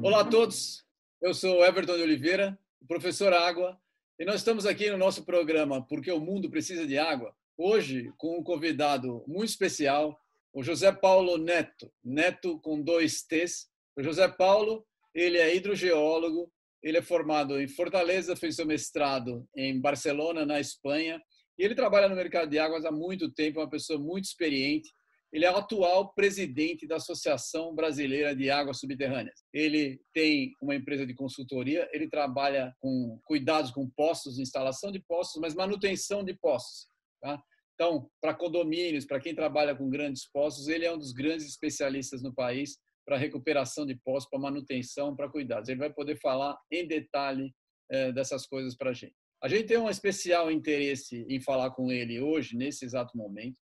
Olá a todos, eu sou Everton de Oliveira, professor Água, e nós estamos aqui no nosso programa Porque o Mundo Precisa de Água, hoje com um convidado muito especial, o José Paulo Neto, Neto com dois T's. O José Paulo, ele é hidrogeólogo, ele é formado em Fortaleza, fez seu mestrado em Barcelona, na Espanha, e ele trabalha no mercado de águas há muito tempo, é uma pessoa muito experiente. Ele é o atual presidente da Associação Brasileira de Águas Subterrâneas. Ele tem uma empresa de consultoria, ele trabalha com cuidados com postos, instalação de postos, mas manutenção de postos. Tá? Então, para condomínios, para quem trabalha com grandes postos, ele é um dos grandes especialistas no país para recuperação de postos, para manutenção, para cuidados. Ele vai poder falar em detalhe é, dessas coisas para a gente. A gente tem um especial interesse em falar com ele hoje, nesse exato momento,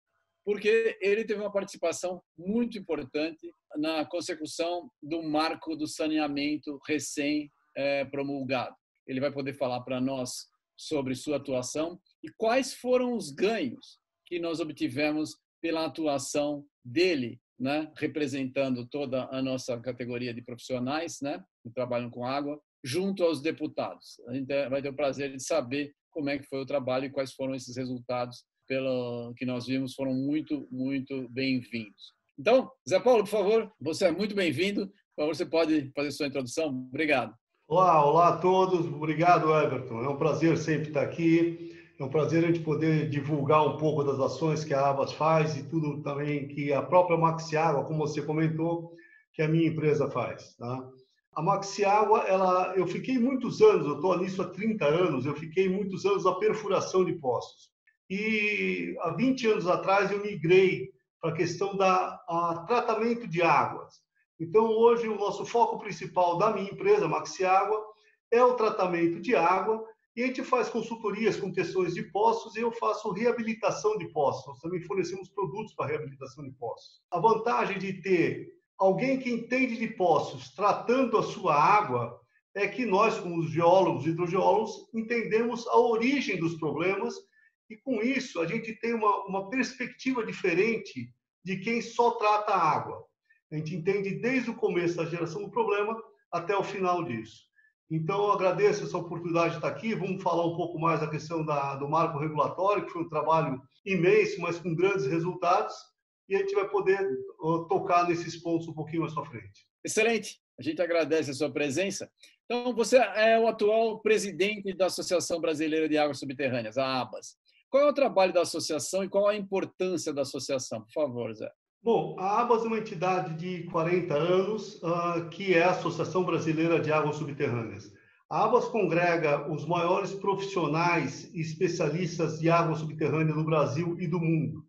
porque ele teve uma participação muito importante na consecução do marco do saneamento recém-promulgado. É, ele vai poder falar para nós sobre sua atuação e quais foram os ganhos que nós obtivemos pela atuação dele né, representando toda a nossa categoria de profissionais, né, que trabalham com água, junto aos deputados. A gente vai ter o prazer de saber como é que foi o trabalho e quais foram esses resultados pelo que nós vimos foram muito, muito bem-vindos. Então, Zé Paulo, por favor, você é muito bem-vindo. Por favor, você pode fazer sua introdução. Obrigado. Olá, olá a todos. Obrigado, Everton. É um prazer sempre estar aqui. É um prazer a gente poder divulgar um pouco das ações que a Abas faz e tudo também que a própria Maxiágua, como você comentou, que a minha empresa faz. Tá? A Maxiágua, ela, eu fiquei muitos anos, eu estou nisso há 30 anos, eu fiquei muitos anos na perfuração de poços. E há 20 anos atrás eu migrei para a questão da a, tratamento de águas. Então, hoje, o nosso foco principal da minha empresa, Maxiágua, é o tratamento de água e a gente faz consultorias com questões de poços e eu faço reabilitação de poços. Nós também fornecemos produtos para reabilitação de poços. A vantagem de ter alguém que entende de poços tratando a sua água é que nós, como os geólogos, hidrogeólogos, entendemos a origem dos problemas e, com isso, a gente tem uma, uma perspectiva diferente de quem só trata a água. A gente entende desde o começo da geração do problema até o final disso. Então, eu agradeço essa oportunidade de estar aqui. Vamos falar um pouco mais da questão da, do marco regulatório, que foi um trabalho imenso, mas com grandes resultados, e a gente vai poder tocar nesses pontos um pouquinho mais para frente. Excelente. A gente agradece a sua presença. Então, você é o atual presidente da Associação Brasileira de Águas Subterrâneas, a ABAS. Qual é o trabalho da associação e qual a importância da associação? Por favor, Zé. Bom, a ABAS é uma entidade de 40 anos, uh, que é a Associação Brasileira de Águas Subterrâneas. A ABAS congrega os maiores profissionais e especialistas de água subterrânea no Brasil e do mundo.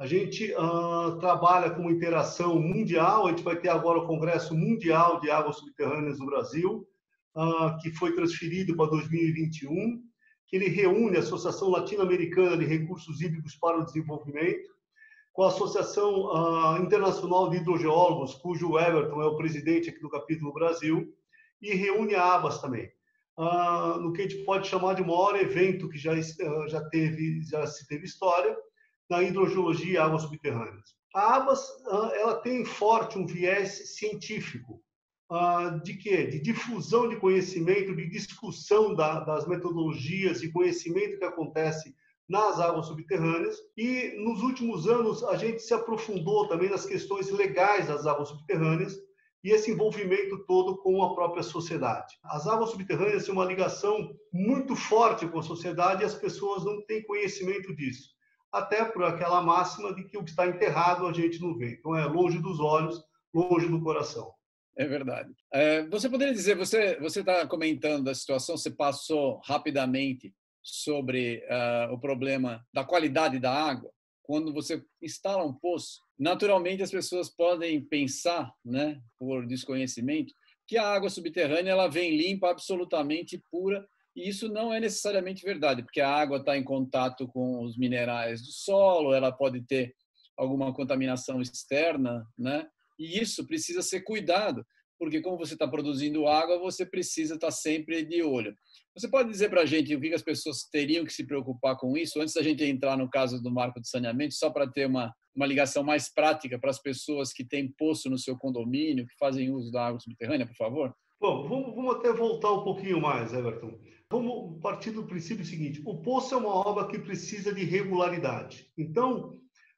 A gente uh, trabalha com interação mundial, a gente vai ter agora o Congresso Mundial de Águas Subterrâneas no Brasil, uh, que foi transferido para 2021, que ele reúne a Associação Latino-Americana de Recursos Hídricos para o Desenvolvimento, com a Associação uh, Internacional de Hidrogeólogos, cujo Everton é o presidente aqui do capítulo Brasil, e reúne a ABAS também, no que a gente pode chamar de maior evento que já, já, teve, já se teve história na hidrogeologia e águas subterrâneas. A ABAS ela tem forte um viés científico, de quê? De difusão de conhecimento, de discussão da, das metodologias e conhecimento que acontece nas águas subterrâneas e nos últimos anos a gente se aprofundou também nas questões legais das águas subterrâneas e esse envolvimento todo com a própria sociedade. As águas subterrâneas têm uma ligação muito forte com a sociedade e as pessoas não têm conhecimento disso. Até por aquela máxima de que o que está enterrado a gente não vê. Então é longe dos olhos, longe do coração. É verdade. É, você poderia dizer, você você está comentando a situação, você passou rapidamente sobre uh, o problema da qualidade da água, quando você instala um poço, naturalmente as pessoas podem pensar, né, por desconhecimento, que a água subterrânea ela vem limpa, absolutamente pura, e isso não é necessariamente verdade, porque a água está em contato com os minerais do solo, ela pode ter alguma contaminação externa, né? E isso precisa ser cuidado, porque como você está produzindo água, você precisa estar tá sempre de olho. Você pode dizer para a gente o que as pessoas teriam que se preocupar com isso, antes da gente entrar no caso do marco de saneamento, só para ter uma, uma ligação mais prática para as pessoas que têm poço no seu condomínio, que fazem uso da água subterrânea, por favor? Bom, vamos, vamos até voltar um pouquinho mais, Everton. Vamos partir do princípio seguinte: o poço é uma obra que precisa de regularidade. Então,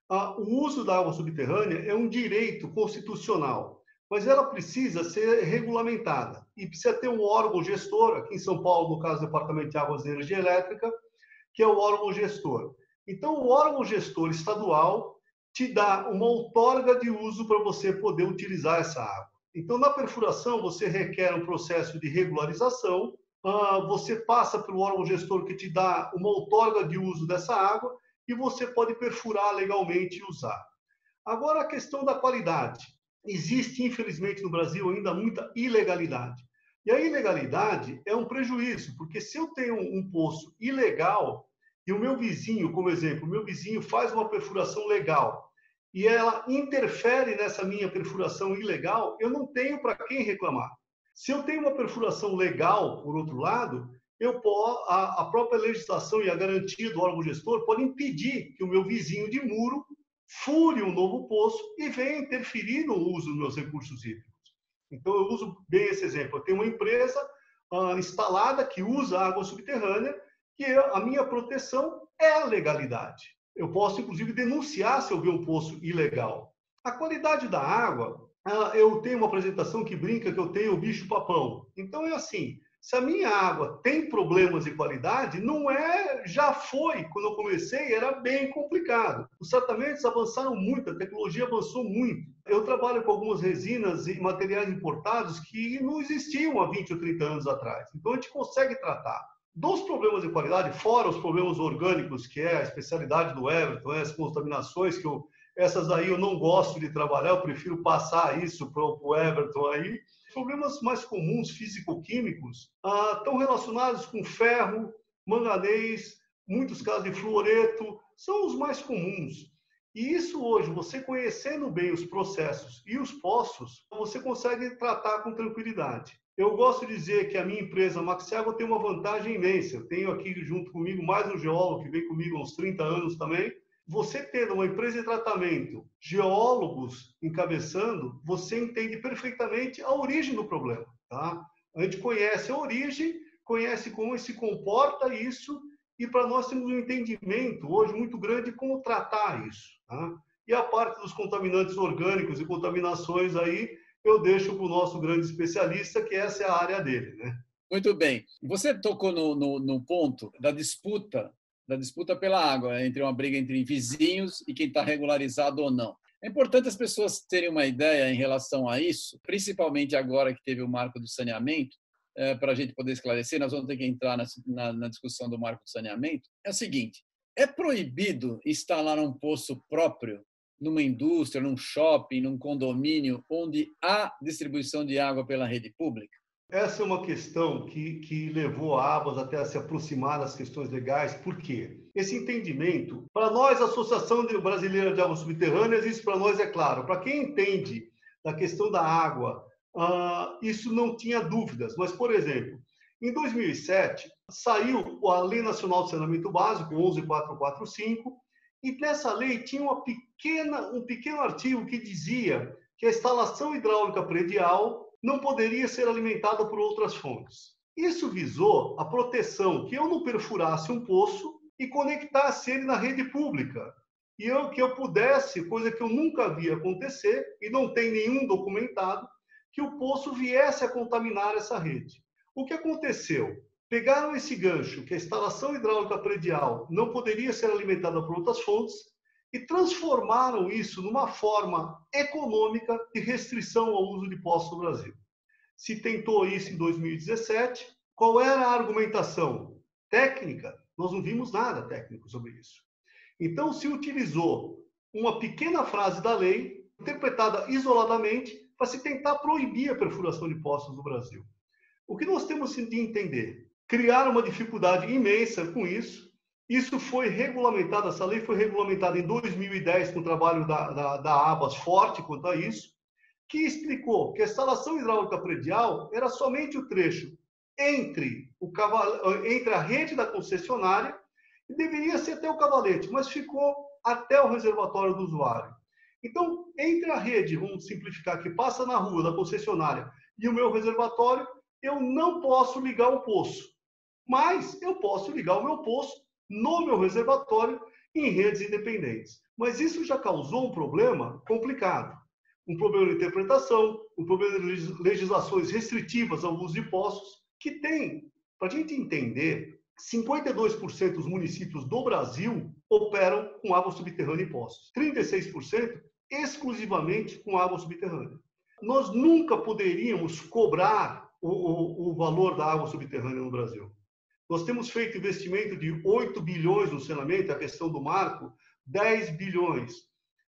a, o uso da água subterrânea é um direito constitucional mas ela precisa ser regulamentada e precisa ter um órgão gestor, aqui em São Paulo, no caso do Departamento de Águas e Energia Elétrica, que é o órgão gestor. Então, o órgão gestor estadual te dá uma outorga de uso para você poder utilizar essa água. Então, na perfuração, você requer um processo de regularização, você passa pelo órgão gestor que te dá uma outorga de uso dessa água e você pode perfurar legalmente e usar. Agora, a questão da qualidade existe, infelizmente, no Brasil ainda muita ilegalidade. E a ilegalidade é um prejuízo, porque se eu tenho um poço ilegal e o meu vizinho, como exemplo, o meu vizinho faz uma perfuração legal e ela interfere nessa minha perfuração ilegal, eu não tenho para quem reclamar. Se eu tenho uma perfuração legal, por outro lado, eu a, a própria legislação e a garantia do órgão gestor pode impedir que o meu vizinho de muro fure um novo poço e venha interferir no uso dos meus recursos hídricos. Então, eu uso bem esse exemplo. Eu tenho uma empresa uh, instalada que usa água subterrânea, que a minha proteção é a legalidade. Eu posso, inclusive, denunciar se eu ver um poço ilegal. A qualidade da água, eu tenho uma apresentação que brinca que eu tenho o bicho-papão. Então, é assim, se a minha água tem problemas de qualidade, não é, já foi, quando eu comecei, era bem complicado. Os tratamentos avançaram muito, a tecnologia avançou muito. Eu trabalho com algumas resinas e materiais importados que não existiam há 20 ou 30 anos atrás. Então a gente consegue tratar. Dos problemas de qualidade, fora os problemas orgânicos, que é a especialidade do Everton, as contaminações que eu, essas aí eu não gosto de trabalhar, eu prefiro passar isso para o Everton aí. Problemas mais comuns físico-químicos ah, estão relacionados com ferro, manganês, muitos casos de fluoreto, são os mais comuns. E isso hoje, você conhecendo bem os processos e os poços, você consegue tratar com tranquilidade. Eu gosto de dizer que a minha empresa Maxiago tem uma vantagem imensa. Eu tenho aqui junto comigo mais um geólogo que vem comigo há uns 30 anos também, você tendo uma empresa de tratamento, geólogos encabeçando, você entende perfeitamente a origem do problema. Tá? A gente conhece a origem, conhece como se comporta isso, e para nós temos um entendimento hoje muito grande de como tratar isso. Tá? E a parte dos contaminantes orgânicos e contaminações aí, eu deixo para o nosso grande especialista, que essa é a área dele. Né? Muito bem. Você tocou no, no, no ponto da disputa da disputa pela água, entre uma briga entre vizinhos e quem está regularizado ou não. É importante as pessoas terem uma ideia em relação a isso, principalmente agora que teve o marco do saneamento, é, para a gente poder esclarecer, nós vamos ter que entrar na, na, na discussão do marco do saneamento. É o seguinte: é proibido instalar um poço próprio numa indústria, num shopping, num condomínio onde há distribuição de água pela rede pública? Essa é uma questão que, que levou a Abas até a se aproximar das questões legais. Por quê? Esse entendimento, para nós, a Associação Brasileira de Águas Subterrâneas, isso para nós é claro. Para quem entende da questão da água, uh, isso não tinha dúvidas. Mas, por exemplo, em 2007, saiu a Lei Nacional de Saneamento Básico, 11445, e nessa lei tinha uma pequena, um pequeno artigo que dizia que a instalação hidráulica predial não poderia ser alimentada por outras fontes. Isso visou a proteção que eu não perfurasse um poço e conectasse ele na rede pública. E eu, que eu pudesse, coisa que eu nunca vi acontecer, e não tem nenhum documentado, que o poço viesse a contaminar essa rede. O que aconteceu? Pegaram esse gancho, que a instalação hidráulica predial não poderia ser alimentada por outras fontes, e transformaram isso numa forma econômica de restrição ao uso de poços no Brasil. Se tentou isso em 2017, qual era a argumentação? Técnica? Nós não vimos nada técnico sobre isso. Então, se utilizou uma pequena frase da lei, interpretada isoladamente, para se tentar proibir a perfuração de poços no Brasil. O que nós temos de entender? Criar uma dificuldade imensa com isso, isso foi regulamentado, essa lei foi regulamentada em 2010 com o trabalho da, da, da ABAS forte quanto a isso. que explicou que a instalação hidráulica predial era somente o trecho entre, o entre a rede da concessionária e deveria ser até o cavalete, mas ficou até o reservatório do usuário. Então, entre a rede, vamos simplificar, que passa na rua da concessionária e o meu reservatório, eu não posso ligar o poço. Mas eu posso ligar o meu poço no meu reservatório em redes independentes. Mas isso já causou um problema complicado. Um problema de interpretação, um problema de legislações restritivas ao uso de poços, que tem, para a gente entender, 52% dos municípios do Brasil operam com água subterrânea e poços. 36% exclusivamente com água subterrânea. Nós nunca poderíamos cobrar o, o, o valor da água subterrânea no Brasil. Nós temos feito investimento de 8 bilhões no saneamento, a questão do marco, 10 bilhões.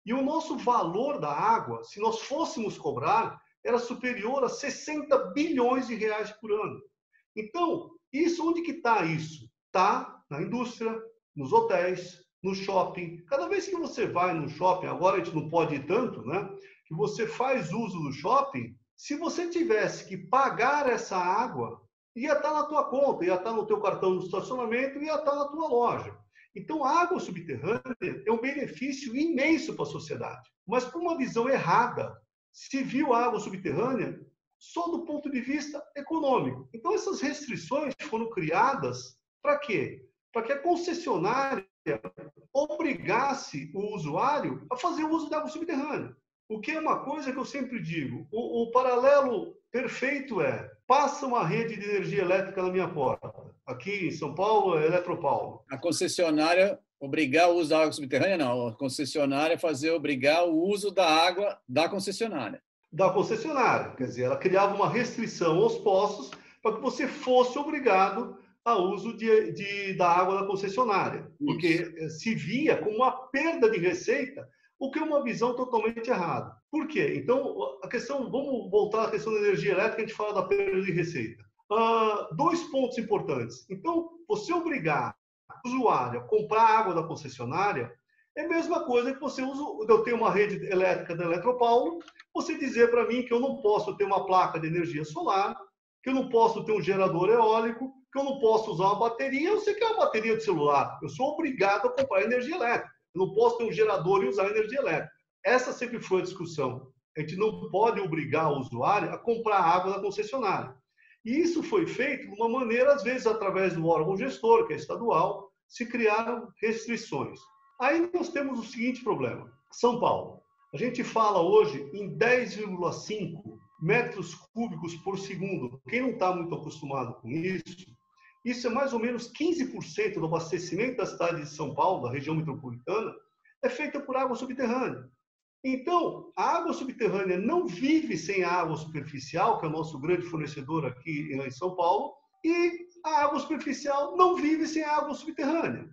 E o nosso valor da água, se nós fôssemos cobrar, era superior a 60 bilhões de reais por ano. Então, isso onde que está isso? Está na indústria, nos hotéis, no shopping. Cada vez que você vai no shopping, agora a gente não pode ir tanto, né? Que você faz uso do shopping, se você tivesse que pagar essa água, ia estar na tua conta, ia estar no teu cartão de estacionamento, ia estar na tua loja. Então, a água subterrânea é um benefício imenso para a sociedade. Mas por uma visão errada, se viu a água subterrânea só do ponto de vista econômico. Então, essas restrições foram criadas para quê? Para que a concessionária obrigasse o usuário a fazer o uso da água subterrânea. O que é uma coisa que eu sempre digo: o, o paralelo perfeito é passa uma rede de energia elétrica na minha porta. Aqui em São Paulo é Eletropaulo. A concessionária obrigar o uso da água subterrânea, não. A concessionária fazer obrigar o uso da água da concessionária. Da concessionária. Quer dizer, ela criava uma restrição aos poços para que você fosse obrigado a uso de, de, da água da concessionária, porque Isso. Eh, se via como uma perda de receita, o que é uma visão totalmente errada. Por quê? Então, a questão, vamos voltar à questão da energia elétrica, a gente fala da perda de receita. Uh, dois pontos importantes. Então, você obrigar o usuário a comprar água da concessionária é a mesma coisa que você usa. Eu tenho uma rede elétrica da Eletropaulo, você dizer para mim que eu não posso ter uma placa de energia solar, que eu não posso ter um gerador eólico, que eu não posso usar uma bateria, eu sei que é uma bateria de celular. Eu sou obrigado a comprar energia elétrica. Eu não posso ter um gerador e usar energia elétrica. Essa sempre foi a discussão. A gente não pode obrigar o usuário a comprar água da concessionária. E isso foi feito de uma maneira, às vezes, através do órgão gestor, que é estadual, se criaram restrições. Aí nós temos o seguinte problema: São Paulo. A gente fala hoje em 10,5 metros cúbicos por segundo. Quem não está muito acostumado com isso, isso é mais ou menos 15% do abastecimento da cidade de São Paulo, da região metropolitana, é feita por água subterrânea. Então, a água subterrânea não vive sem a água superficial, que é o nosso grande fornecedor aqui em São Paulo, e a água superficial não vive sem a água subterrânea.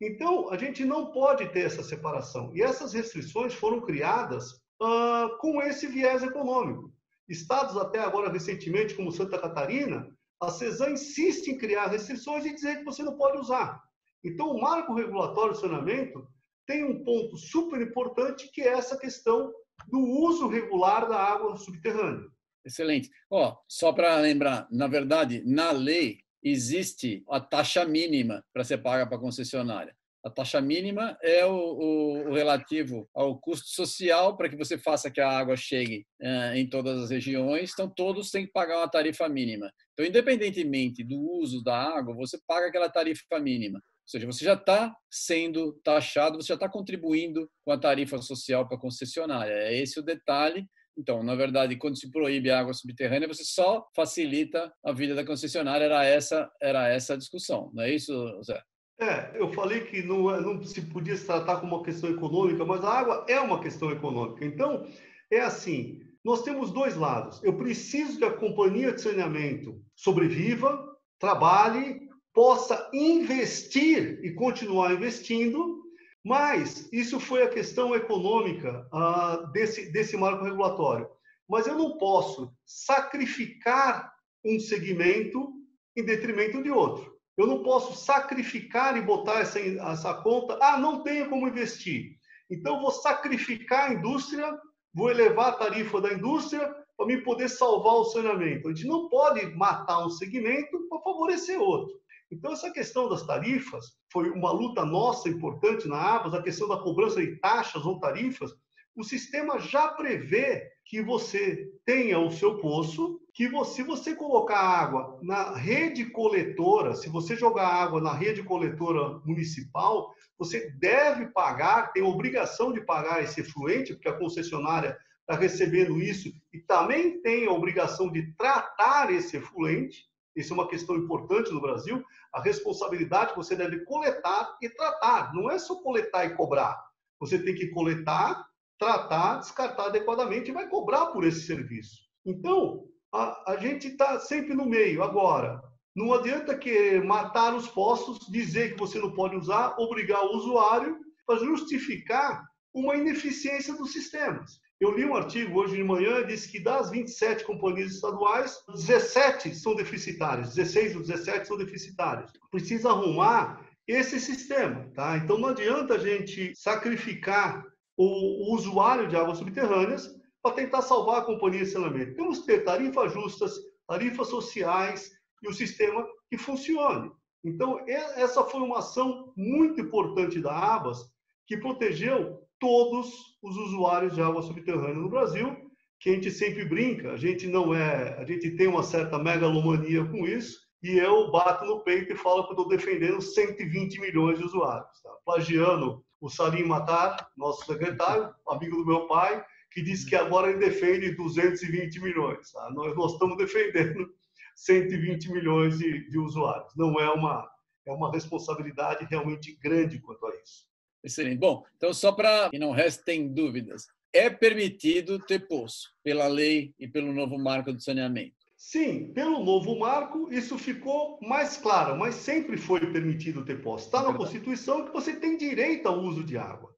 Então, a gente não pode ter essa separação. E essas restrições foram criadas uh, com esse viés econômico. Estados até agora recentemente, como Santa Catarina, a CESAM insiste em criar restrições e dizer que você não pode usar. Então, o marco regulatório de saneamento tem um ponto super importante que é essa questão do uso regular da água subterrânea. Excelente. Ó, só para lembrar, na verdade, na lei existe a taxa mínima para ser paga para a concessionária. A taxa mínima é o, o, o, relativo ao custo social para que você faça que a água chegue eh, em todas as regiões. Então, todos têm que pagar uma tarifa mínima. Então, independentemente do uso da água, você paga aquela tarifa mínima. Ou seja, você já está sendo taxado, você já está contribuindo com a tarifa social para a concessionária. É esse o detalhe. Então, na verdade, quando se proíbe a água subterrânea, você só facilita a vida da concessionária. Era essa, era essa a discussão, não é isso, Zé? É, eu falei que não, é, não se podia se tratar como uma questão econômica, mas a água é uma questão econômica. Então, é assim: nós temos dois lados. Eu preciso que a companhia de saneamento sobreviva, trabalhe, possa investir e continuar investindo, mas isso foi a questão econômica uh, desse, desse marco regulatório. Mas eu não posso sacrificar um segmento em detrimento de outro. Eu não posso sacrificar e botar essa, essa conta. Ah, não tenho como investir. Então, vou sacrificar a indústria vou elevar a tarifa da indústria para me poder salvar o saneamento. A gente não pode matar um segmento para favorecer outro. Então, essa questão das tarifas foi uma luta nossa importante na ABAS, a questão da cobrança de taxas ou tarifas. O sistema já prevê que você tenha o seu poço, que você, se você colocar água na rede coletora, se você jogar água na rede coletora municipal, você deve pagar, tem obrigação de pagar esse efluente, porque a concessionária está recebendo isso, e também tem a obrigação de tratar esse efluente. Isso é uma questão importante no Brasil. A responsabilidade você deve coletar e tratar. Não é só coletar e cobrar. Você tem que coletar, tratar, descartar adequadamente e vai cobrar por esse serviço. Então, a, a gente está sempre no meio. Agora, não adianta que matar os postos, dizer que você não pode usar, obrigar o usuário para justificar uma ineficiência dos sistemas. Eu li um artigo hoje de manhã, disse que das 27 companhias estaduais, 17 são deficitárias, 16 ou 17 são deficitárias. Precisa arrumar esse sistema, tá? Então não adianta a gente sacrificar o, usuário de águas subterrâneas para tentar salvar a companhia de saneamento. Temos que ter tarifas justas, tarifas sociais, e o sistema que funcione. Então, essa foi uma ação muito importante da ABAS, que protegeu todos os usuários de água subterrânea no Brasil, que a gente sempre brinca, a gente não é, a gente tem uma certa megalomania com isso, e eu bato no peito e falo que estou defendendo 120 milhões de usuários. Tá? Plagiando o Salim Matar, nosso secretário, amigo do meu pai, que disse que agora ele defende 220 milhões. Tá? Nós, nós estamos defendendo 120 milhões de, de usuários. Não é uma, é uma responsabilidade realmente grande quanto a isso. Excelente. Bom, então só para que não restem dúvidas, é permitido ter poço pela lei e pelo novo marco do saneamento? Sim, pelo novo marco isso ficou mais claro, mas sempre foi permitido ter poço. Está na Constituição que você tem direito ao uso de água.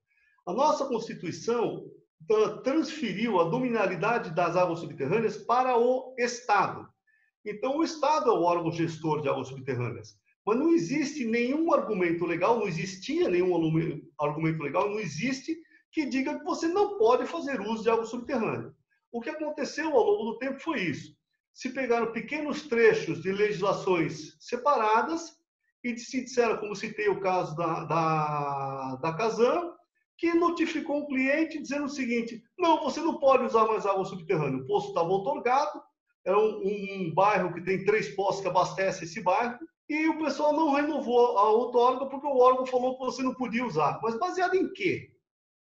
A nossa Constituição transferiu a dominalidade das águas subterrâneas para o Estado. Então, o Estado é o órgão gestor de águas subterrâneas. Mas não existe nenhum argumento legal, não existia nenhum argumento legal, não existe que diga que você não pode fazer uso de água subterrânea. O que aconteceu ao longo do tempo foi isso. Se pegaram pequenos trechos de legislações separadas e se disseram, como citei o caso da, da, da Casan, que notificou um cliente dizendo o seguinte: não, você não pode usar mais água subterrânea. O poço estava otorgado, é um, um, bairro que tem três postos que abastecem esse bairro, e o pessoal não renovou a outorga porque o órgão falou que você não podia usar. Mas baseado em quê?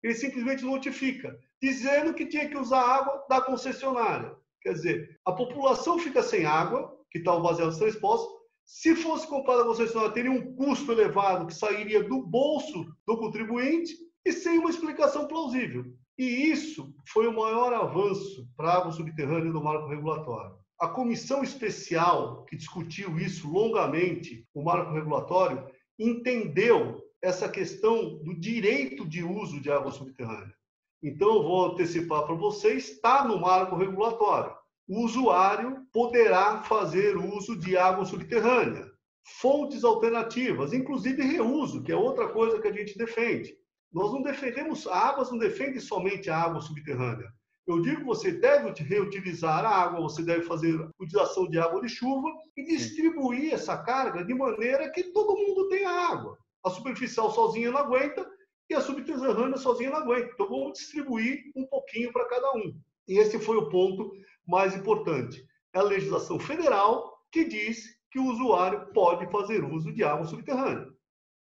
Ele simplesmente notifica, dizendo que tinha que usar água da concessionária. Quer dizer, a população fica sem água, que estava baseado nos três postos. Se fosse comprada a concessionária, teria um custo elevado que sairia do bolso do contribuinte e sem uma explicação plausível. E isso foi o maior avanço para água subterrânea do marco regulatório. A comissão especial que discutiu isso longamente, o marco regulatório, entendeu essa questão do direito de uso de água subterrânea. Então, eu vou antecipar para vocês, está no marco regulatório. O usuário poderá fazer uso de água subterrânea, fontes alternativas, inclusive reuso, que é outra coisa que a gente defende. Nós não defendemos, a água não defende somente a água subterrânea. Eu digo que você deve reutilizar a água, você deve fazer utilização de água de chuva e distribuir essa carga de maneira que todo mundo tenha água. A superficial sozinha não aguenta e a subterrânea sozinha não aguenta. Então vamos distribuir um pouquinho para cada um. E esse foi o ponto mais importante. É a legislação federal que diz que o usuário pode fazer uso de água subterrânea.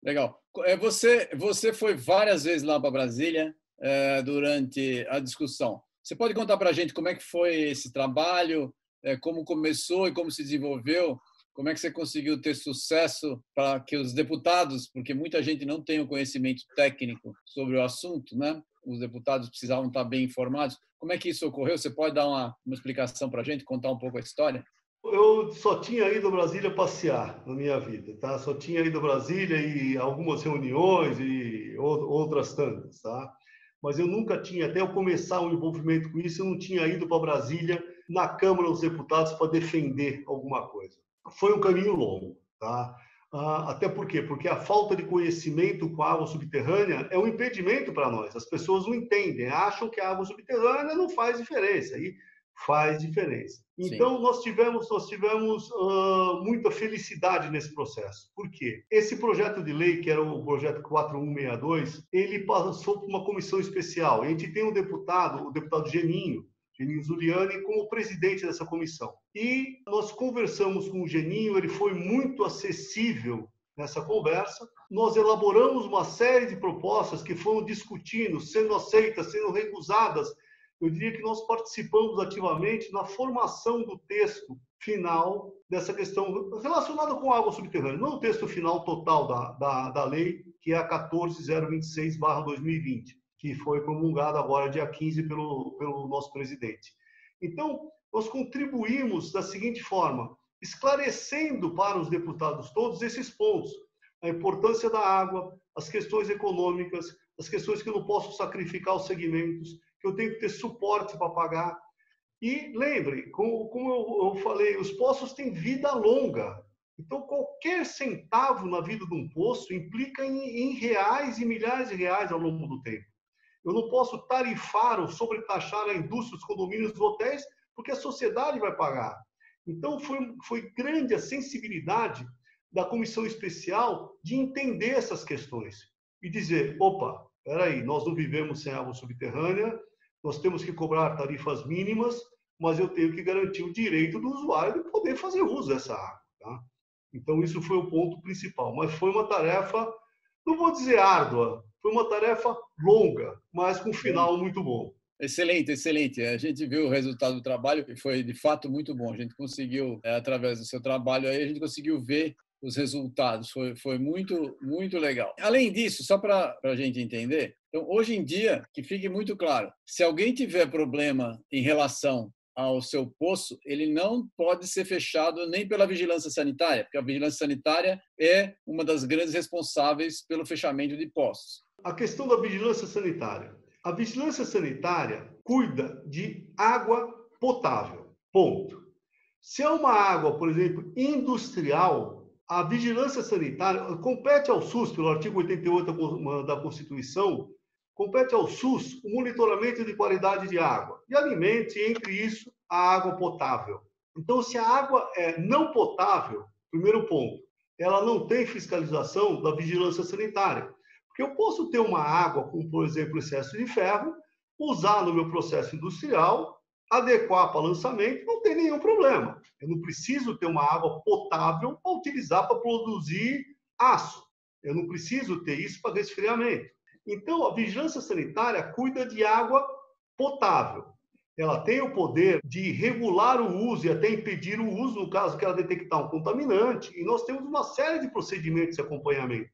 Legal. É, você, você foi várias vezes lá para Brasília é, durante a discussão. Você pode contar para a gente como é que foi esse trabalho, é, como começou e como se desenvolveu? Como é que você conseguiu ter sucesso para que os deputados, porque muita gente não tem o conhecimento técnico sobre o assunto, né? Os deputados precisavam estar bem informados. Como é que isso ocorreu? Você pode dar uma, uma explicação para a gente, contar um pouco a história? eu só tinha ido a Brasília passear na minha vida, tá? Só tinha ido a Brasília e algumas reuniões e outras tantas, tá? Mas eu nunca tinha, até eu começar o envolvimento com isso, eu não tinha ido para Brasília na Câmara dos Deputados para defender alguma coisa. Foi um caminho longo, tá? Ah, até por quê? Porque a falta de conhecimento com a água subterrânea é um impedimento para nós. As pessoas não entendem, acham que a água subterrânea não faz diferença. E faz diferença. Então, Sim. nós tivemos, nós tivemos uh, muita felicidade nesse processo. Por quê? Esse projeto de lei, que era o projeto 4162, ele passou por uma comissão especial. A gente tem um deputado, o deputado Geninho, Geninho Zuliani, como presidente dessa comissão. E nós conversamos com o Geninho, ele foi muito acessível nessa conversa. Nós elaboramos uma série de propostas que foram discutindo, sendo aceitas, sendo recusadas eu diria que nós participamos ativamente na formação do texto final dessa questão relacionada com água subterrânea, não o texto final total da, da, da lei, que é a 14026-2020, que foi promulgada agora dia 15 pelo, pelo nosso presidente. Então, nós contribuímos da seguinte forma, esclarecendo para os deputados todos esses pontos, a importância da água, as questões econômicas, as questões que não posso sacrificar os segmentos, eu tenho que ter suporte para pagar. E lembre, como, como eu, falei, os poços têm vida longa. Então, qualquer centavo na vida de um poço implica em, em, reais e milhares de reais ao longo do tempo. Eu não posso tarifar ou sobretaxar a indústria, os condomínios, os hotéis, porque a sociedade vai pagar. Então, foi, foi grande a sensibilidade da comissão especial de entender essas questões e dizer: opa, peraí, nós não vivemos sem água subterrânea, nós temos que cobrar tarifas mínimas, mas eu tenho que garantir o direito do usuário de poder fazer uso dessa água. Tá? Então, isso foi o ponto principal. Mas foi uma tarefa, não vou dizer árdua, foi uma tarefa longa, mas com um final muito bom. Excelente, excelente. A gente viu o resultado do trabalho e foi de fato muito bom. A gente conseguiu, é, através do seu trabalho aí, a gente conseguiu ver os resultados. Foi, foi muito, muito legal. Além disso, só para a gente entender, então, hoje em dia, que fique muito claro, se alguém tiver problema em relação ao seu poço, ele não pode ser fechado nem pela vigilância sanitária, porque a vigilância sanitária é uma das grandes responsáveis pelo fechamento de poços. A questão da vigilância sanitária. A vigilância sanitária cuida de água potável. Ponto. Se é uma água, por exemplo, industrial, a vigilância sanitária compete ao SUS, pelo artigo 88 da Constituição, compete ao SUS o monitoramento de qualidade de água e alimente, entre isso, a água potável. Então, se a água é não potável, primeiro ponto, ela não tem fiscalização da vigilância sanitária. Porque eu posso ter uma água com, por exemplo, excesso de ferro, usar no meu processo industrial adequar para lançamento, não tem nenhum problema. Eu não preciso ter uma água potável para utilizar para produzir aço. Eu não preciso ter isso para resfriamento. Então, a vigilância sanitária cuida de água potável. Ela tem o poder de regular o uso e até impedir o uso no caso que ela detectar um contaminante. E nós temos uma série de procedimentos de acompanhamento.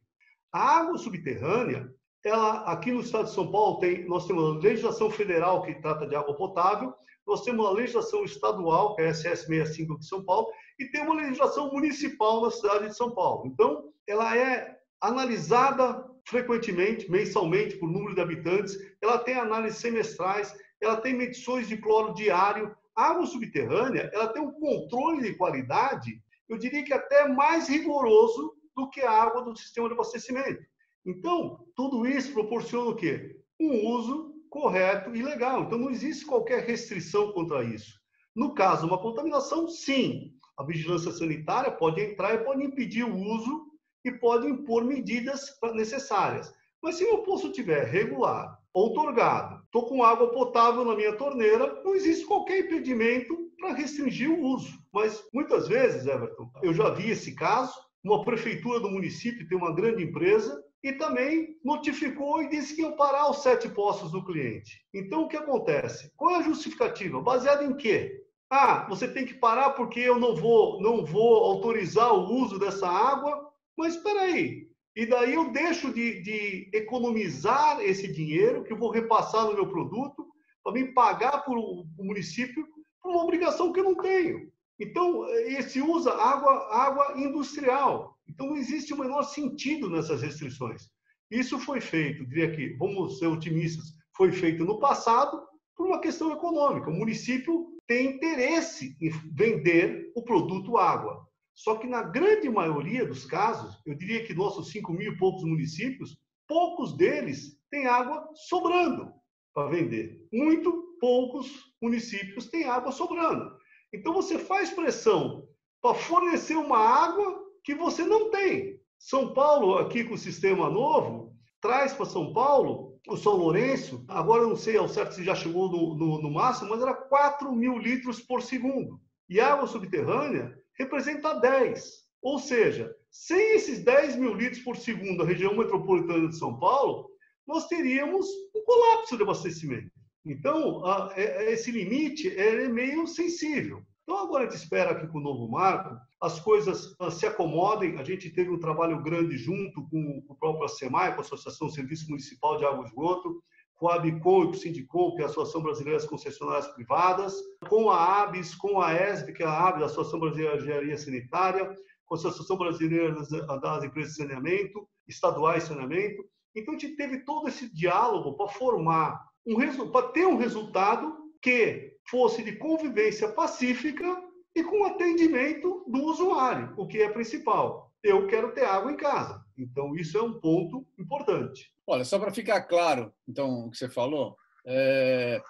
A água subterrânea, ela aqui no estado de São Paulo tem, nós temos a legislação federal que trata de água potável nós temos uma legislação estadual, que é a SS 65 de São Paulo, e tem uma legislação municipal na cidade de São Paulo. Então, ela é analisada frequentemente, mensalmente, por número de habitantes, ela tem análises semestrais, ela tem medições de cloro diário. A água subterrânea, ela tem um controle de qualidade, eu diria que até mais rigoroso do que a água do sistema de abastecimento. Então, tudo isso proporciona o quê? Um uso correto e legal. Então, não existe qualquer restrição contra isso. No caso, uma contaminação, sim. A vigilância sanitária pode entrar e pode impedir o uso e pode impor medidas necessárias. Mas se meu poço estiver regular, outorgado, estou com água potável na minha torneira, não existe qualquer impedimento para restringir o uso. Mas muitas vezes, Everton, eu já vi esse caso, uma prefeitura do município tem uma grande empresa e também notificou e disse que iam parar os sete postos do cliente. Então, o que acontece? Qual é a justificativa? Baseada em quê? Ah, você tem que parar porque eu não vou, não vou autorizar o uso dessa água, mas espera aí. E daí eu deixo de, de economizar esse dinheiro que eu vou repassar no meu produto para me pagar para o município por uma obrigação que eu não tenho. Então, esse usa água, água industrial. Então, não existe o menor sentido nessas restrições. Isso foi feito, diria que, vamos ser otimistas, foi feito no passado por uma questão econômica. O município tem interesse em vender o produto água. Só que na grande maioria dos casos, eu diria que nossos 5 mil e poucos municípios, poucos deles têm água sobrando para vender. Muito poucos municípios têm água sobrando. Então você faz pressão para fornecer uma água que você não tem. São Paulo, aqui com o sistema novo, traz para São Paulo o São Lourenço, agora eu não sei ao certo se já chegou no, no, no máximo, mas era 4 mil litros por segundo. E a água subterrânea representa 10. Ou seja, sem esses 10 mil litros por segundo da região metropolitana de São Paulo, nós teríamos um colapso de abastecimento. Então, é, esse limite é meio sensível. Então, agora a gente espera que com o novo marco as coisas se acomodem. A gente teve um trabalho grande junto com o próprio ASEMAI, com a Associação Serviço Municipal de Água e Esgoto, com a ABICOM e com o Sindicom, que é a Associação Brasileira das Concessionárias Privadas, com a ABS, com a ESB, que é a ABS, a Associação Brasileira de Engenharia Sanitária, com a Associação Brasileira das Empresas de Saneamento, estaduais de saneamento. Então, a gente teve todo esse diálogo para formar, um, para ter um resultado que fosse de convivência pacífica e com atendimento do usuário, o que é principal. Eu quero ter água em casa. Então, isso é um ponto importante. Olha, só para ficar claro, então, o que você falou, é...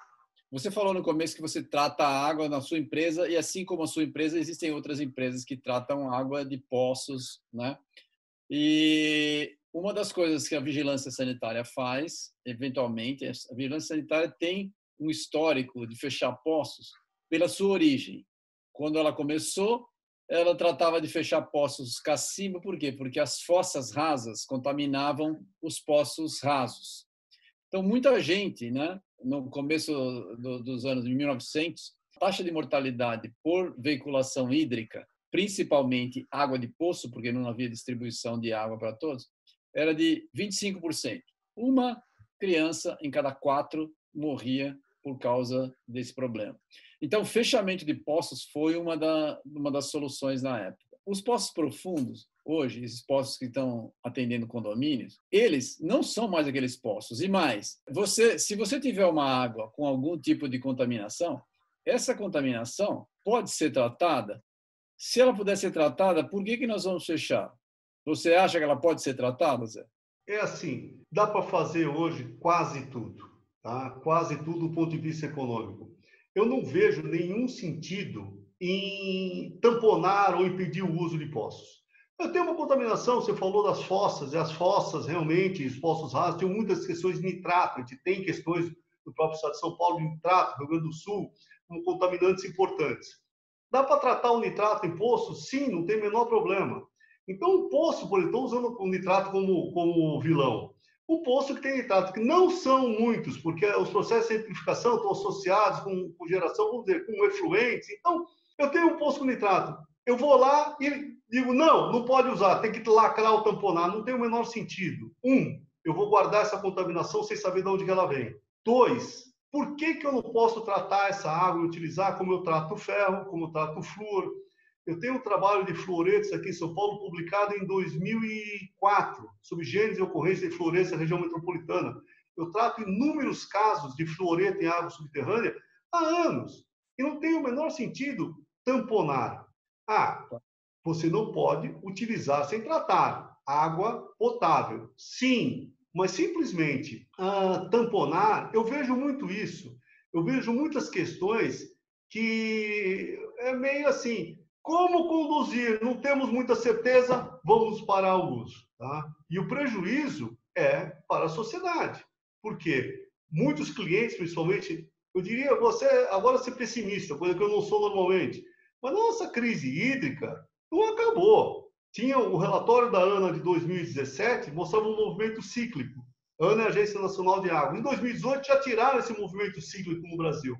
você falou no começo que você trata a água na sua empresa e, assim como a sua empresa, existem outras empresas que tratam água de poços, né? E uma das coisas que a vigilância sanitária faz, eventualmente, a vigilância sanitária tem um histórico de fechar poços pela sua origem. Quando ela começou, ela tratava de fechar poços cacimba, por quê? Porque as fossas rasas contaminavam os poços rasos. Então, muita gente, né, no começo do, dos anos de 1900, a taxa de mortalidade por veiculação hídrica, principalmente água de poço, porque não havia distribuição de água para todos, era de 25%. Uma criança em cada quatro morria por causa desse problema. Então, fechamento de poços foi uma, da, uma das soluções na época. Os poços profundos, hoje, esses poços que estão atendendo condomínios, eles não são mais aqueles poços. E mais, você, se você tiver uma água com algum tipo de contaminação, essa contaminação pode ser tratada. Se ela puder ser tratada, por que, que nós vamos fechar? Você acha que ela pode ser tratada, Zé? É assim, dá para fazer hoje quase tudo tá? quase tudo do ponto de vista econômico. Eu não vejo nenhum sentido em tamponar ou impedir o uso de poços. Eu tenho uma contaminação, você falou das fossas, e as fossas realmente, os poços rasos, tem muitas questões de nitrato, a gente tem questões do próprio estado de São Paulo de nitrato, Rio Grande do Sul, como contaminantes importantes. Dá para tratar o nitrato em poço? Sim, não tem o menor problema. Então, o poço, por exemplo, usando o nitrato como, como vilão o poço que tem nitrato, que não são muitos, porque os processos de centrificação estão associados com, com geração, vamos dizer, com efluentes. Então, eu tenho um poço com nitrato. Eu vou lá e digo, não, não pode usar, tem que lacrar ou tamponar. Não tem o menor sentido. Um, eu vou guardar essa contaminação sem saber de onde ela vem. Dois, por que, que eu não posso tratar essa água e utilizar como eu trato o ferro, como eu trato o flúor, eu tenho um trabalho de fluoretos aqui em São Paulo publicado em 2004, sobre gênesis e ocorrência de fluoretos na região metropolitana. Eu trato inúmeros casos de fluoreto em água subterrânea há anos. E não tem o menor sentido tamponar. Ah, você não pode utilizar sem tratar água potável. Sim, mas simplesmente ah, tamponar, eu vejo muito isso. Eu vejo muitas questões que é meio assim, como conduzir? Não temos muita certeza, vamos parar o uso. Tá? E o prejuízo é para a sociedade. Por quê? Muitos clientes, principalmente, eu diria, você agora ser pessimista, coisa que eu não sou normalmente, mas nossa crise hídrica não acabou. Tinha o relatório da ANA de 2017, mostrava um movimento cíclico. ANA é a Agência Nacional de Água. Em 2018 já tiraram esse movimento cíclico no Brasil.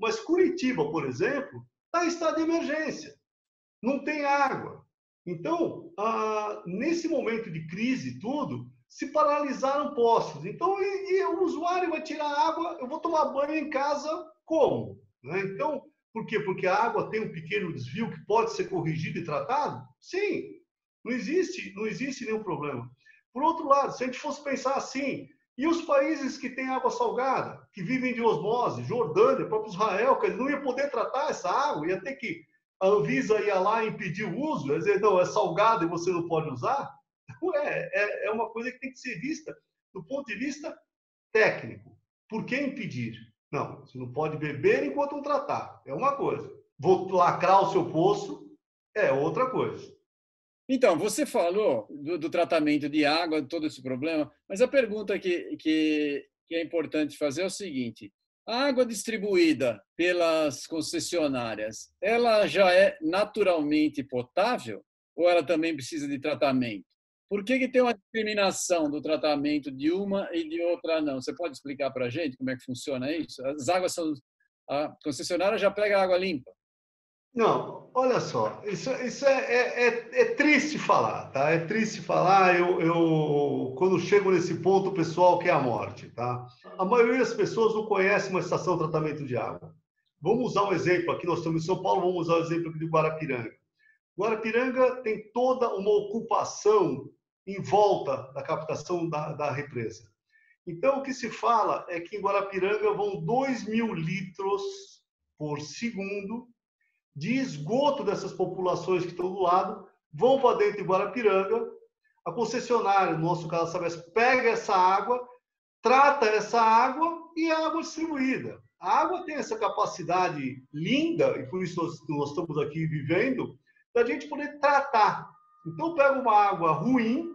Mas Curitiba, por exemplo, está em estado de emergência não tem água. Então, ah, nesse momento de crise tudo, se paralisaram postos. Então, e, e o usuário vai tirar água, eu vou tomar banho em casa como? Né? Então, por quê? Porque a água tem um pequeno desvio que pode ser corrigido e tratado? Sim, não existe, não existe nenhum problema. Por outro lado, se a gente fosse pensar assim, e os países que têm água salgada, que vivem de osmose, Jordânia, próprio Israel, que não ia poder tratar essa água, ia ter que a Anvisa ia lá impedir o uso, ia dizer, não, é salgado e você não pode usar? É, é, é uma coisa que tem que ser vista do ponto de vista técnico. Por que impedir? Não, você não pode beber enquanto não tratar. É uma coisa. Vou lacrar o seu poço é outra coisa. Então, você falou do, do tratamento de água, todo esse problema, mas a pergunta que, que, que é importante fazer é o seguinte: a água distribuída pelas concessionárias, ela já é naturalmente potável ou ela também precisa de tratamento? Por que, que tem uma discriminação do tratamento de uma e de outra não? Você pode explicar para a gente como é que funciona isso? As águas são. A concessionária já pega água limpa. Não, olha só, isso, isso é, é, é, é, triste falar, tá? É triste falar. Eu, eu, quando chego nesse ponto, o pessoal quer a morte, tá? A maioria das pessoas não conhece uma estação de tratamento de água. Vamos usar um exemplo aqui, nós estamos em São Paulo, vamos usar o exemplo de Guarapiranga. Guarapiranga tem toda uma ocupação em volta da captação da, da represa. Então, o que se fala é que em Guarapiranga vão 2 mil litros por segundo de esgoto dessas populações que estão do lado, vão para dentro de Guarapiranga, a concessionária, no nosso caso, Sabesp, pega essa água, trata essa água e é água distribuída. A água tem essa capacidade linda, e por isso nós, nós estamos aqui vivendo, da gente poder tratar. Então, eu pego uma água ruim,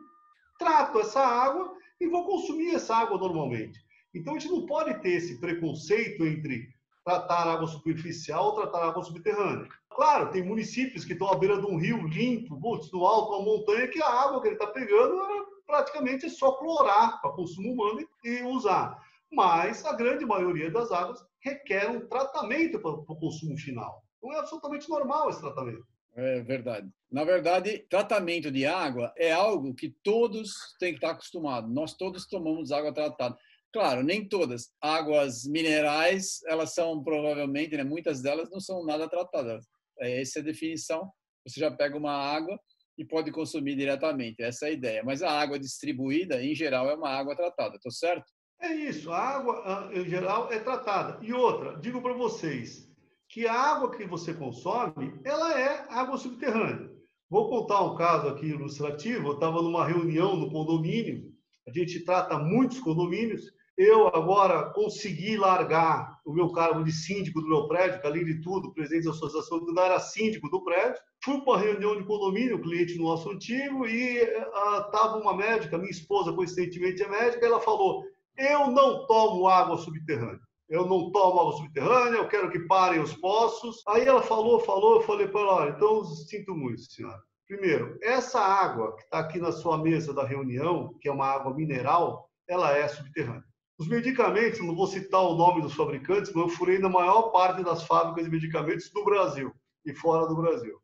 trato essa água e vou consumir essa água normalmente. Então, a gente não pode ter esse preconceito entre tratar água superficial ou tratar água subterrânea. Claro, tem municípios que estão à beira de um rio limpo, putz, no alto uma montanha, que a água que ele está pegando é praticamente só clorar para consumo humano e usar. Mas a grande maioria das águas requer um tratamento para o consumo final. Não é absolutamente normal esse tratamento. É verdade. Na verdade, tratamento de água é algo que todos têm que estar acostumados. Nós todos tomamos água tratada. Claro, nem todas. Águas minerais, elas são provavelmente, né, muitas delas não são nada tratadas. É, essa é a definição. Você já pega uma água e pode consumir diretamente. Essa é a ideia. Mas a água distribuída, em geral, é uma água tratada. Estou certo? É isso. A água, em geral, é tratada. E outra, digo para vocês, que a água que você consome, ela é água subterrânea. Vou contar um caso aqui ilustrativo. Eu estava numa reunião no condomínio, a gente trata muitos condomínios. Eu agora consegui largar o meu cargo de síndico do meu prédio, que além de tudo, presidente da associação não era síndico do prédio. Fui para uma reunião de condomínio, cliente nosso antigo, e estava uh, uma médica, minha esposa coincidentemente é médica, ela falou: Eu não tomo água subterrânea eu não tomo água subterrânea, eu quero que parem os poços. Aí ela falou, falou, eu falei para ela, olha, então sinto muito, senhora. Primeiro, essa água que está aqui na sua mesa da reunião, que é uma água mineral, ela é subterrânea. Os medicamentos, não vou citar o nome dos fabricantes, mas eu furei na maior parte das fábricas de medicamentos do Brasil e fora do Brasil.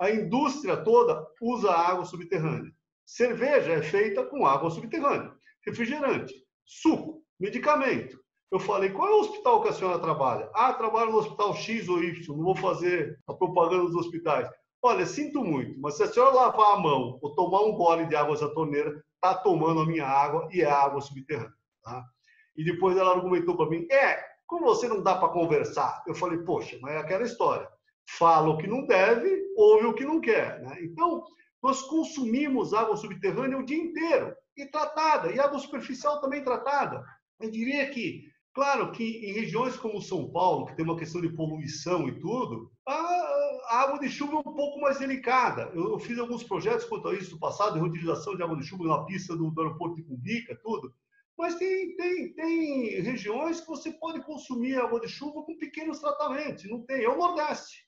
A indústria toda usa água subterrânea. Cerveja é feita com água subterrânea. Refrigerante, suco, medicamento. Eu falei, qual é o hospital que a senhora trabalha? Ah, trabalho no hospital X ou Y, não vou fazer a propaganda dos hospitais. Olha, sinto muito, mas se a senhora lavar a mão ou tomar um gole de água da torneira, está tomando a minha água e é água subterrânea. Tá? E depois ela argumentou para mim, é, como você não dá para conversar? Eu falei, poxa, mas é aquela história. Fala o que não deve, ouve o que não quer. Né? Então, nós consumimos água subterrânea o dia inteiro, e tratada, e água superficial também tratada. Eu diria que Claro que em regiões como São Paulo, que tem uma questão de poluição e tudo, a água de chuva é um pouco mais delicada. Eu, fiz alguns projetos quanto a isso no passado, reutilização de água de chuva na pista do, do aeroporto de Cumbica, tudo. Mas tem, tem, tem regiões que você pode consumir água de chuva com pequenos tratamentos. Não tem. É o Nordeste.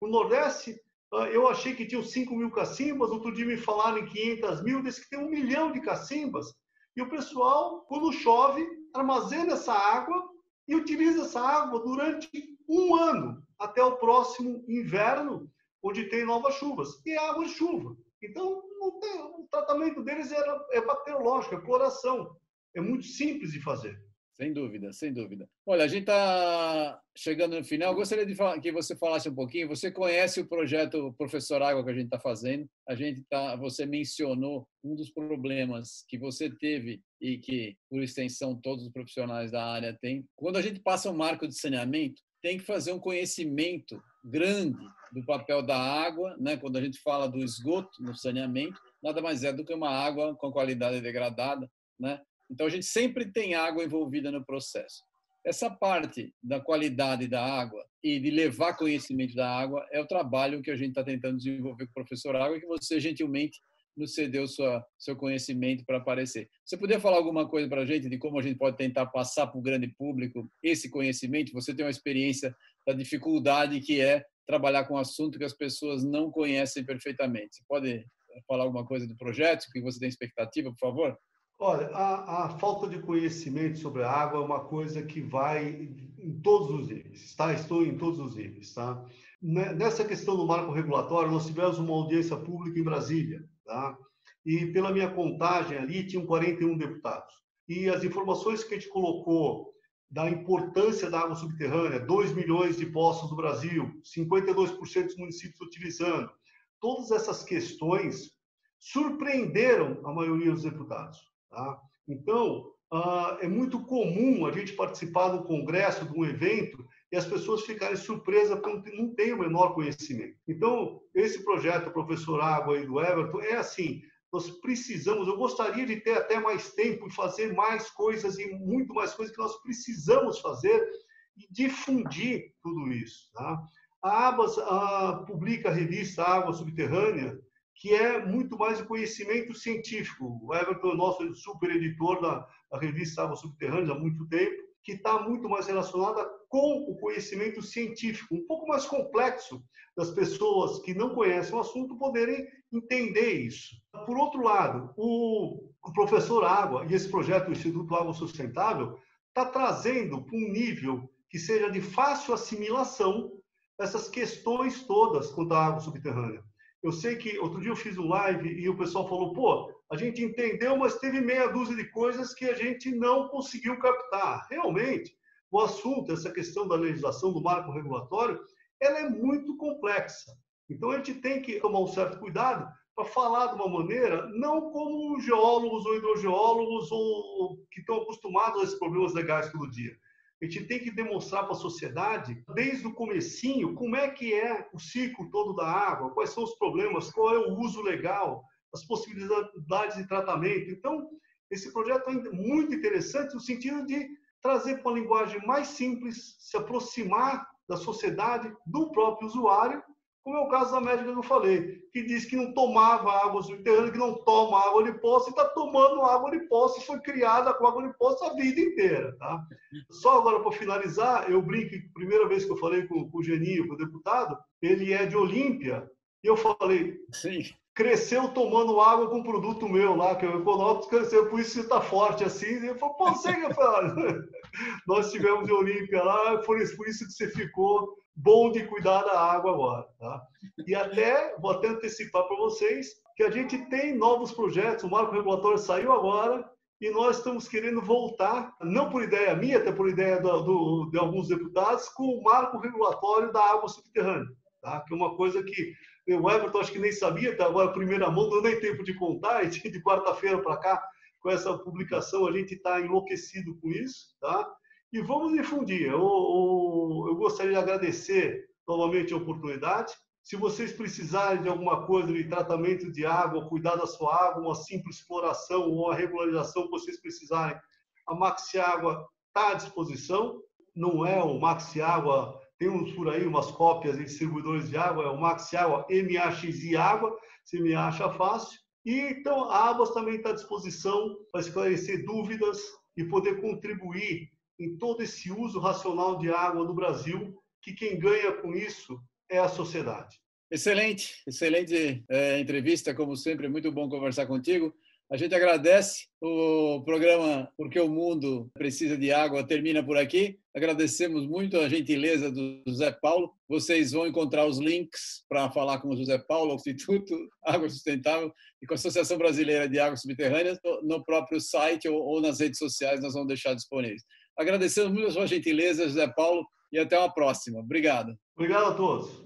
O Nordeste, ah, eu achei que tinha 5 mil cacimbas, outro dia me falaram em 500 mil, disse que tem um milhão de cacimbas. E o pessoal, quando chove, armazena essa água e utiliza essa água durante um ano, até o próximo inverno, onde tem novas chuvas. E é água de chuva. Então, tem, o tratamento deles era, é bacteriológico, é cloração. É muito simples de fazer. Sem dúvida, sem dúvida. Olha, a gente está chegando no final. Gostaria de que você falasse um pouquinho. Você conhece o projeto Professor Água que a gente está fazendo? A gente tá, você mencionou um dos problemas que você teve e que, por extensão, todos os profissionais da área têm. Quando a gente passa um marco de saneamento, tem que fazer um conhecimento grande do papel da água, né? quando a gente fala do esgoto no saneamento, nada mais é do que uma água com qualidade degradada. Né? Então, a gente sempre tem água envolvida no processo. Essa parte da qualidade da água e de levar conhecimento da água é o trabalho que a gente está tentando desenvolver com o professor Água que você gentilmente nos cedeu sua, seu conhecimento para aparecer. Você poderia falar alguma coisa para a gente de como a gente pode tentar passar para o grande público esse conhecimento? Você tem uma experiência da dificuldade que é trabalhar com um assunto que as pessoas não conhecem perfeitamente. Você pode falar alguma coisa do projeto? Que você tem expectativa, por favor? Olha, a, a, falta de conhecimento sobre a água é uma coisa que vai em todos os níveis, tá? Estou em todos os níveis, tá? Nessa questão do marco regulatório, nós tivemos uma audiência pública em Brasília, Tá? E pela minha contagem ali, tinham 41 deputados. E as informações que a gente colocou da importância da água subterrânea, 2 milhões de poços no Brasil, 52% dos municípios utilizando, todas essas questões surpreenderam a maioria dos deputados. Tá? Então, uh, é muito comum a gente participar um congresso, de um evento, e as pessoas ficarem surpresas porque não têm o menor conhecimento. Então, esse projeto, professor Água e do Everton, é assim, nós precisamos, eu gostaria de ter até mais tempo e fazer mais coisas e muito mais coisas que nós precisamos fazer e difundir tudo isso. Tá? A Abas a, publica a revista Água Subterrânea, que é muito mais de conhecimento científico. O Everton é nosso super editor da, da revista Água Subterrânea há muito tempo, que está muito mais relacionada com o conhecimento científico, um pouco mais complexo das pessoas que não conhecem o assunto poderem entender isso. Por outro lado, o, professor Água e esse projeto do Instituto Água Sustentável está trazendo para um nível que seja de fácil assimilação essas questões todas quanto à água subterrânea. Eu sei que outro dia eu fiz um live e o pessoal falou, pô, a gente entendeu, mas teve meia dúzia de coisas que a gente não conseguiu captar. Realmente, o assunto, essa questão da legislação, do marco regulatório, ela é muito complexa. Então, a gente tem que tomar um certo cuidado para falar de uma maneira, não como geólogos ou hidrogeólogos ou que estão acostumados a esses problemas legais todo dia. A gente tem que demonstrar para a sociedade, desde o comecinho, como é que é o ciclo todo da água, quais são os problemas, qual é o uso legal, as possibilidades de tratamento. Então, esse projeto é muito interessante no sentido de trazer para uma linguagem mais simples, se aproximar da sociedade, do próprio usuário, como é o caso da médica que eu falei, que diz que não tomava água subterrânea, que não toma água de poço, e está tomando água de poço, e foi criada com água de poço a vida inteira. Tá? Só agora, para finalizar, eu brinco, primeira vez que eu falei com, com o Geninho, com o deputado, ele é de Olímpia, e eu falei, Sim cresceu tomando água com produto meu lá, que é o Econópolis cresceu, por isso está forte assim. E eu falei, pô, que. Nós tivemos de Olímpia lá, por isso, por isso que você ficou bom de cuidar da água agora. Tá? E até, vou até antecipar para vocês, que a gente tem novos projetos, o marco regulatório saiu agora, e nós estamos querendo voltar, não por ideia minha, até por ideia do, do, de alguns deputados, com o marco regulatório da água subterrânea, tá? que é uma coisa que o Everton acho que nem sabia, até agora primeira mão, não nem tempo de contar, e de quarta-feira para cá, com essa publicação, a gente está enlouquecido com isso, tá? E vamos difundir. Eu, eu, eu gostaria de agradecer novamente a oportunidade. Se vocês precisarem de alguma coisa de tratamento de água, cuidar da sua água, uma simples exploração ou uma regularização que vocês precisarem, a Maxi Água está à disposição. Não é o Maxi Água tem uns por aí, umas cópias de distribuidores de água, é o Maxi Água, MAXI Água, se me acha fácil. E então a Abas também está à disposição para esclarecer dúvidas e poder contribuir em todo esse uso racional de água no Brasil, que quem ganha com isso é a sociedade. Excelente, excelente é, entrevista, como sempre, muito bom conversar contigo. A gente agradece o programa Porque o Mundo Precisa de Água termina por aqui. Agradecemos muito a gentileza do José Paulo. Vocês vão encontrar os links para falar com o José Paulo, o Instituto Água Sustentável e com a Associação Brasileira de Águas Subterrâneas no próprio site ou nas redes sociais, nós vamos deixar disponíveis. Agradecemos muito a sua gentileza, José Paulo, e até uma próxima. Obrigado. Obrigado a todos.